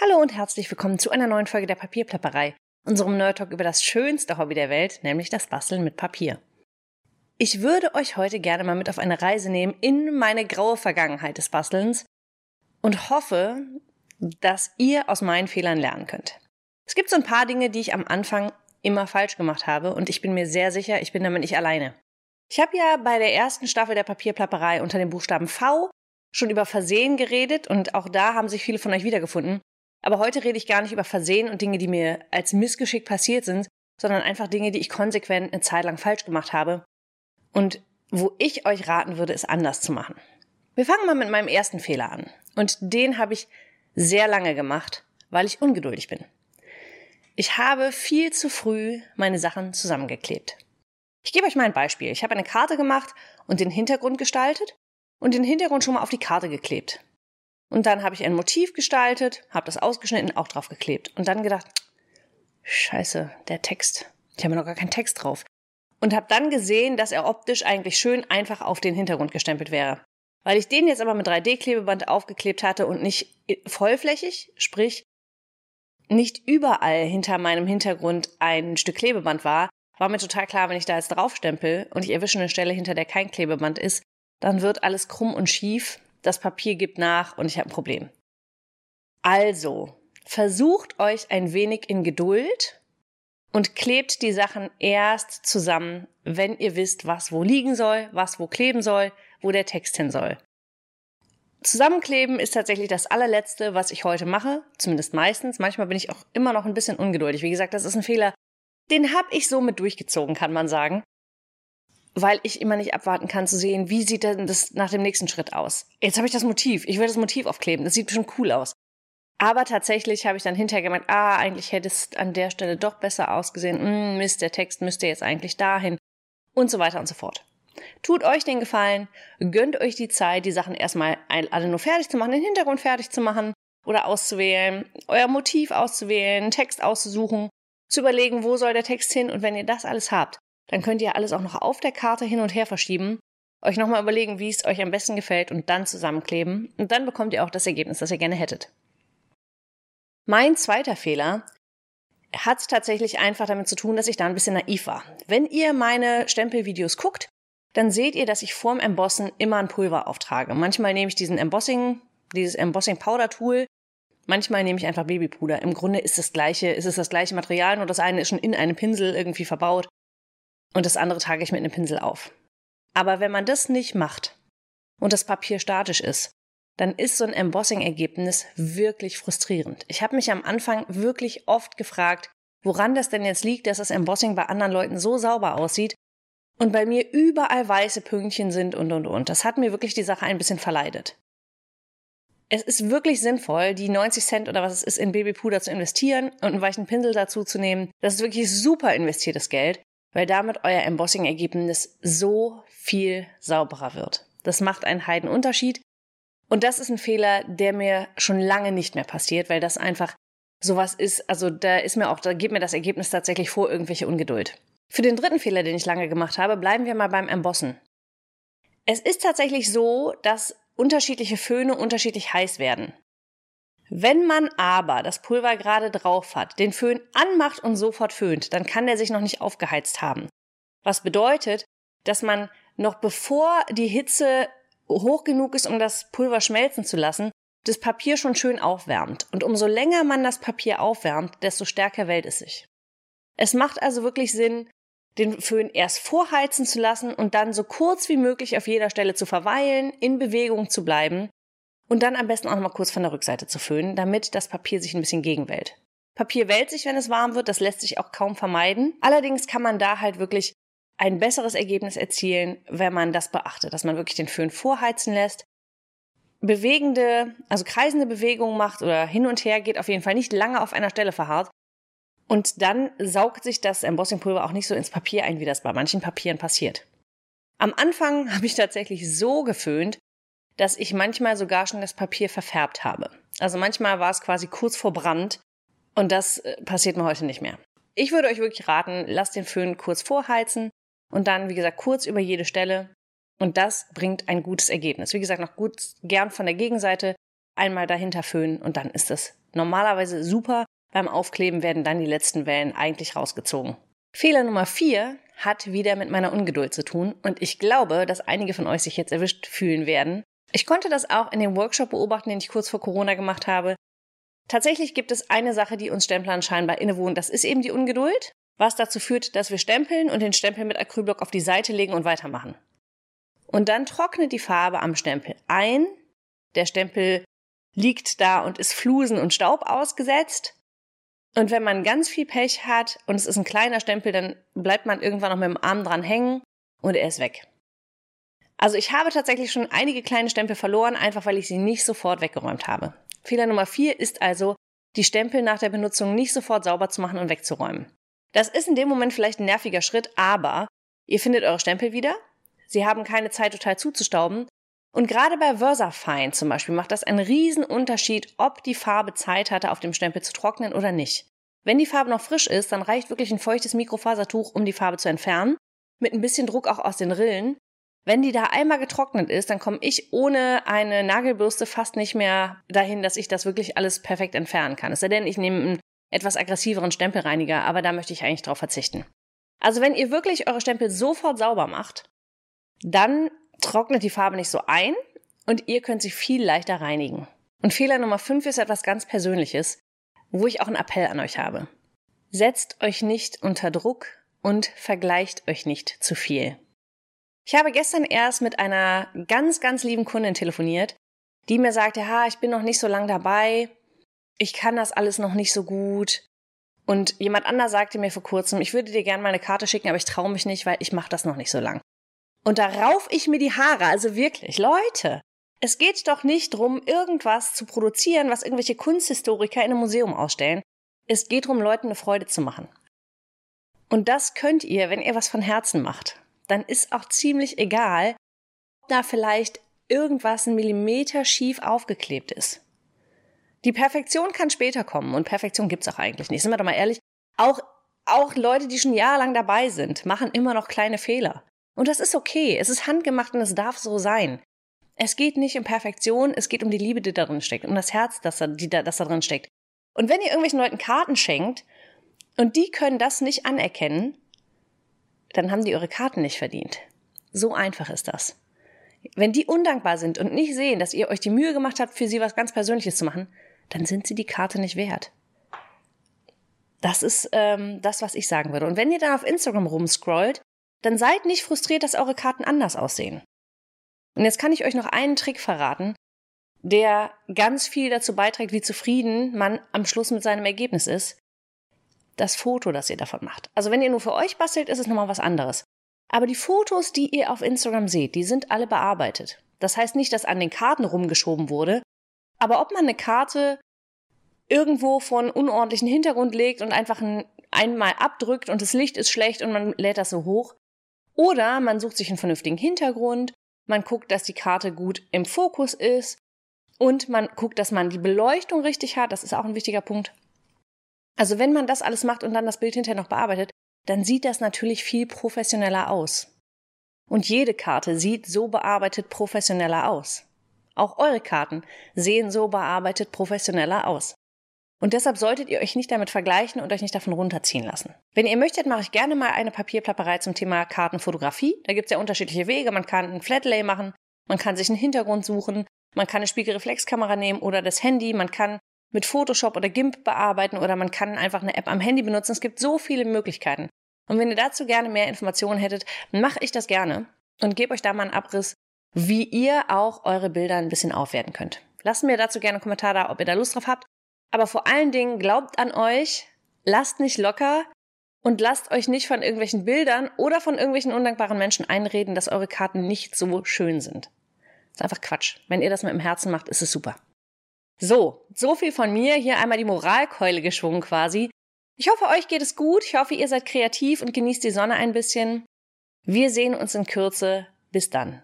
Hallo und herzlich willkommen zu einer neuen Folge der Papierplapperei, unserem Nerd Talk über das schönste Hobby der Welt, nämlich das Basteln mit Papier. Ich würde euch heute gerne mal mit auf eine Reise nehmen in meine graue Vergangenheit des Bastelns und hoffe, dass ihr aus meinen Fehlern lernen könnt. Es gibt so ein paar Dinge, die ich am Anfang immer falsch gemacht habe und ich bin mir sehr sicher, ich bin damit nicht alleine. Ich habe ja bei der ersten Staffel der Papierplapperei unter dem Buchstaben V schon über Versehen geredet und auch da haben sich viele von euch wiedergefunden. Aber heute rede ich gar nicht über Versehen und Dinge, die mir als Missgeschick passiert sind, sondern einfach Dinge, die ich konsequent eine Zeit lang falsch gemacht habe und wo ich euch raten würde, es anders zu machen. Wir fangen mal mit meinem ersten Fehler an. Und den habe ich sehr lange gemacht, weil ich ungeduldig bin. Ich habe viel zu früh meine Sachen zusammengeklebt. Ich gebe euch mal ein Beispiel. Ich habe eine Karte gemacht und den Hintergrund gestaltet und den Hintergrund schon mal auf die Karte geklebt. Und dann habe ich ein Motiv gestaltet, habe das ausgeschnitten, auch drauf geklebt. Und dann gedacht, scheiße, der Text. Ich habe noch gar keinen Text drauf. Und habe dann gesehen, dass er optisch eigentlich schön einfach auf den Hintergrund gestempelt wäre. Weil ich den jetzt aber mit 3D-Klebeband aufgeklebt hatte und nicht vollflächig, sprich nicht überall hinter meinem Hintergrund ein Stück Klebeband war, war mir total klar, wenn ich da jetzt draufstempel und ich erwische eine Stelle, hinter der kein Klebeband ist, dann wird alles krumm und schief, das Papier gibt nach und ich habe ein Problem. Also, versucht euch ein wenig in Geduld und klebt die Sachen erst zusammen, wenn ihr wisst, was wo liegen soll, was wo kleben soll, wo der Text hin soll. Zusammenkleben ist tatsächlich das allerletzte, was ich heute mache, zumindest meistens. Manchmal bin ich auch immer noch ein bisschen ungeduldig. Wie gesagt, das ist ein Fehler, den habe ich so mit durchgezogen, kann man sagen weil ich immer nicht abwarten kann zu sehen, wie sieht denn das nach dem nächsten Schritt aus. Jetzt habe ich das Motiv, ich will das Motiv aufkleben, das sieht bestimmt cool aus. Aber tatsächlich habe ich dann hinterher gemeint, ah, eigentlich hätte es an der Stelle doch besser ausgesehen, hm, Mist, der Text müsste jetzt eigentlich dahin und so weiter und so fort. Tut euch den Gefallen, gönnt euch die Zeit, die Sachen erstmal alle nur fertig zu machen, den Hintergrund fertig zu machen oder auszuwählen, euer Motiv auszuwählen, Text auszusuchen, zu überlegen, wo soll der Text hin und wenn ihr das alles habt, dann könnt ihr alles auch noch auf der Karte hin und her verschieben, euch nochmal überlegen, wie es euch am besten gefällt und dann zusammenkleben. Und dann bekommt ihr auch das Ergebnis, das ihr gerne hättet. Mein zweiter Fehler hat tatsächlich einfach damit zu tun, dass ich da ein bisschen naiv war. Wenn ihr meine Stempelvideos guckt, dann seht ihr, dass ich vorm Embossen immer ein Pulver auftrage. Manchmal nehme ich diesen Embossing, dieses Embossing Powder Tool. Manchmal nehme ich einfach Babypuder. Im Grunde ist das gleiche, ist es das gleiche Material, nur das eine ist schon in einem Pinsel irgendwie verbaut und das andere trage ich mit einem Pinsel auf. Aber wenn man das nicht macht und das Papier statisch ist, dann ist so ein Embossing-Ergebnis wirklich frustrierend. Ich habe mich am Anfang wirklich oft gefragt, woran das denn jetzt liegt, dass das Embossing bei anderen Leuten so sauber aussieht und bei mir überall weiße Pünktchen sind und und und. Das hat mir wirklich die Sache ein bisschen verleidet. Es ist wirklich sinnvoll, die 90 Cent oder was es ist in Babypuder zu investieren und einen weichen Pinsel dazu zu nehmen. Das ist wirklich super investiertes Geld weil damit euer Embossing-Ergebnis so viel sauberer wird. Das macht einen Heidenunterschied. Und das ist ein Fehler, der mir schon lange nicht mehr passiert, weil das einfach sowas ist, also da ist mir auch, da gibt mir das Ergebnis tatsächlich vor irgendwelche Ungeduld. Für den dritten Fehler, den ich lange gemacht habe, bleiben wir mal beim Embossen. Es ist tatsächlich so, dass unterschiedliche Föhne unterschiedlich heiß werden. Wenn man aber das Pulver gerade drauf hat, den Föhn anmacht und sofort föhnt, dann kann der sich noch nicht aufgeheizt haben. Was bedeutet, dass man noch bevor die Hitze hoch genug ist, um das Pulver schmelzen zu lassen, das Papier schon schön aufwärmt. Und umso länger man das Papier aufwärmt, desto stärker wählt es sich. Es macht also wirklich Sinn, den Föhn erst vorheizen zu lassen und dann so kurz wie möglich auf jeder Stelle zu verweilen, in Bewegung zu bleiben, und dann am besten auch noch mal kurz von der Rückseite zu föhnen, damit das Papier sich ein bisschen gegenwählt. Papier wählt sich, wenn es warm wird, das lässt sich auch kaum vermeiden. Allerdings kann man da halt wirklich ein besseres Ergebnis erzielen, wenn man das beachtet, dass man wirklich den Föhn vorheizen lässt, bewegende, also kreisende Bewegungen macht oder hin und her geht, auf jeden Fall nicht lange auf einer Stelle verharrt. Und dann saugt sich das Embossingpulver auch nicht so ins Papier ein, wie das bei manchen Papieren passiert. Am Anfang habe ich tatsächlich so geföhnt, dass ich manchmal sogar schon das Papier verfärbt habe. Also manchmal war es quasi kurz vor Brand und das äh, passiert mir heute nicht mehr. Ich würde euch wirklich raten, lasst den Föhn kurz vorheizen und dann, wie gesagt, kurz über jede Stelle. Und das bringt ein gutes Ergebnis. Wie gesagt, noch gut gern von der Gegenseite einmal dahinter föhnen und dann ist es normalerweise super. Beim Aufkleben werden dann die letzten Wellen eigentlich rausgezogen. Fehler Nummer vier hat wieder mit meiner Ungeduld zu tun und ich glaube, dass einige von euch sich jetzt erwischt fühlen werden. Ich konnte das auch in dem Workshop beobachten, den ich kurz vor Corona gemacht habe. Tatsächlich gibt es eine Sache, die uns Stemplern scheinbar innewohnt. Das ist eben die Ungeduld, was dazu führt, dass wir stempeln und den Stempel mit Acrylblock auf die Seite legen und weitermachen. Und dann trocknet die Farbe am Stempel ein. Der Stempel liegt da und ist Flusen und Staub ausgesetzt. Und wenn man ganz viel Pech hat und es ist ein kleiner Stempel, dann bleibt man irgendwann noch mit dem Arm dran hängen und er ist weg. Also ich habe tatsächlich schon einige kleine Stempel verloren, einfach weil ich sie nicht sofort weggeräumt habe. Fehler Nummer vier ist also, die Stempel nach der Benutzung nicht sofort sauber zu machen und wegzuräumen. Das ist in dem Moment vielleicht ein nerviger Schritt, aber ihr findet eure Stempel wieder, sie haben keine Zeit total zuzustauben und gerade bei Versafine zum Beispiel macht das einen riesen Unterschied, ob die Farbe Zeit hatte, auf dem Stempel zu trocknen oder nicht. Wenn die Farbe noch frisch ist, dann reicht wirklich ein feuchtes Mikrofasertuch, um die Farbe zu entfernen, mit ein bisschen Druck auch aus den Rillen. Wenn die da einmal getrocknet ist, dann komme ich ohne eine Nagelbürste fast nicht mehr dahin, dass ich das wirklich alles perfekt entfernen kann. Es sei denn, ich nehme einen etwas aggressiveren Stempelreiniger, aber da möchte ich eigentlich drauf verzichten. Also wenn ihr wirklich eure Stempel sofort sauber macht, dann trocknet die Farbe nicht so ein und ihr könnt sie viel leichter reinigen. Und Fehler Nummer 5 ist etwas ganz Persönliches, wo ich auch einen Appell an euch habe. Setzt euch nicht unter Druck und vergleicht euch nicht zu viel. Ich habe gestern erst mit einer ganz, ganz lieben Kundin telefoniert, die mir sagte, ha, ich bin noch nicht so lang dabei, ich kann das alles noch nicht so gut. Und jemand anderer sagte mir vor kurzem, ich würde dir gerne mal eine Karte schicken, aber ich traue mich nicht, weil ich mache das noch nicht so lang. Und da rauf ich mir die Haare, also wirklich, Leute. Es geht doch nicht drum, irgendwas zu produzieren, was irgendwelche Kunsthistoriker in einem Museum ausstellen. Es geht darum, Leuten eine Freude zu machen. Und das könnt ihr, wenn ihr was von Herzen macht. Dann ist auch ziemlich egal, ob da vielleicht irgendwas ein Millimeter schief aufgeklebt ist. Die Perfektion kann später kommen und Perfektion gibt's auch eigentlich nicht. Sind wir doch mal ehrlich. Auch, auch Leute, die schon jahrelang dabei sind, machen immer noch kleine Fehler. Und das ist okay. Es ist handgemacht und es darf so sein. Es geht nicht um Perfektion, es geht um die Liebe, die da drin steckt, um das Herz, das da, die da, das da drin steckt. Und wenn ihr irgendwelchen Leuten Karten schenkt und die können das nicht anerkennen, dann haben die eure Karten nicht verdient. So einfach ist das. Wenn die undankbar sind und nicht sehen, dass ihr euch die Mühe gemacht habt, für sie was ganz Persönliches zu machen, dann sind sie die Karte nicht wert. Das ist ähm, das, was ich sagen würde. Und wenn ihr dann auf Instagram rumscrollt dann seid nicht frustriert, dass eure Karten anders aussehen. Und jetzt kann ich euch noch einen Trick verraten, der ganz viel dazu beiträgt, wie zufrieden man am Schluss mit seinem Ergebnis ist. Das Foto, das ihr davon macht. Also wenn ihr nur für euch bastelt, ist es nochmal was anderes. Aber die Fotos, die ihr auf Instagram seht, die sind alle bearbeitet. Das heißt nicht, dass an den Karten rumgeschoben wurde, aber ob man eine Karte irgendwo von unordentlichen Hintergrund legt und einfach ein, einmal abdrückt und das Licht ist schlecht und man lädt das so hoch, oder man sucht sich einen vernünftigen Hintergrund, man guckt, dass die Karte gut im Fokus ist und man guckt, dass man die Beleuchtung richtig hat. Das ist auch ein wichtiger Punkt. Also wenn man das alles macht und dann das Bild hinterher noch bearbeitet, dann sieht das natürlich viel professioneller aus. Und jede Karte sieht so bearbeitet professioneller aus. Auch eure Karten sehen so bearbeitet professioneller aus. Und deshalb solltet ihr euch nicht damit vergleichen und euch nicht davon runterziehen lassen. Wenn ihr möchtet, mache ich gerne mal eine Papierplapperei zum Thema Kartenfotografie. Da gibt es ja unterschiedliche Wege. Man kann ein Flatlay machen, man kann sich einen Hintergrund suchen, man kann eine Spiegelreflexkamera nehmen oder das Handy, man kann mit Photoshop oder GIMP bearbeiten oder man kann einfach eine App am Handy benutzen. Es gibt so viele Möglichkeiten. Und wenn ihr dazu gerne mehr Informationen hättet, mache ich das gerne und gebe euch da mal einen Abriss, wie ihr auch eure Bilder ein bisschen aufwerten könnt. Lasst mir dazu gerne einen Kommentar da, ob ihr da Lust drauf habt. Aber vor allen Dingen glaubt an euch, lasst nicht locker und lasst euch nicht von irgendwelchen Bildern oder von irgendwelchen undankbaren Menschen einreden, dass eure Karten nicht so schön sind. Das ist einfach Quatsch. Wenn ihr das mit dem Herzen macht, ist es super. So, so viel von mir. Hier einmal die Moralkeule geschwungen quasi. Ich hoffe, euch geht es gut. Ich hoffe, ihr seid kreativ und genießt die Sonne ein bisschen. Wir sehen uns in Kürze. Bis dann.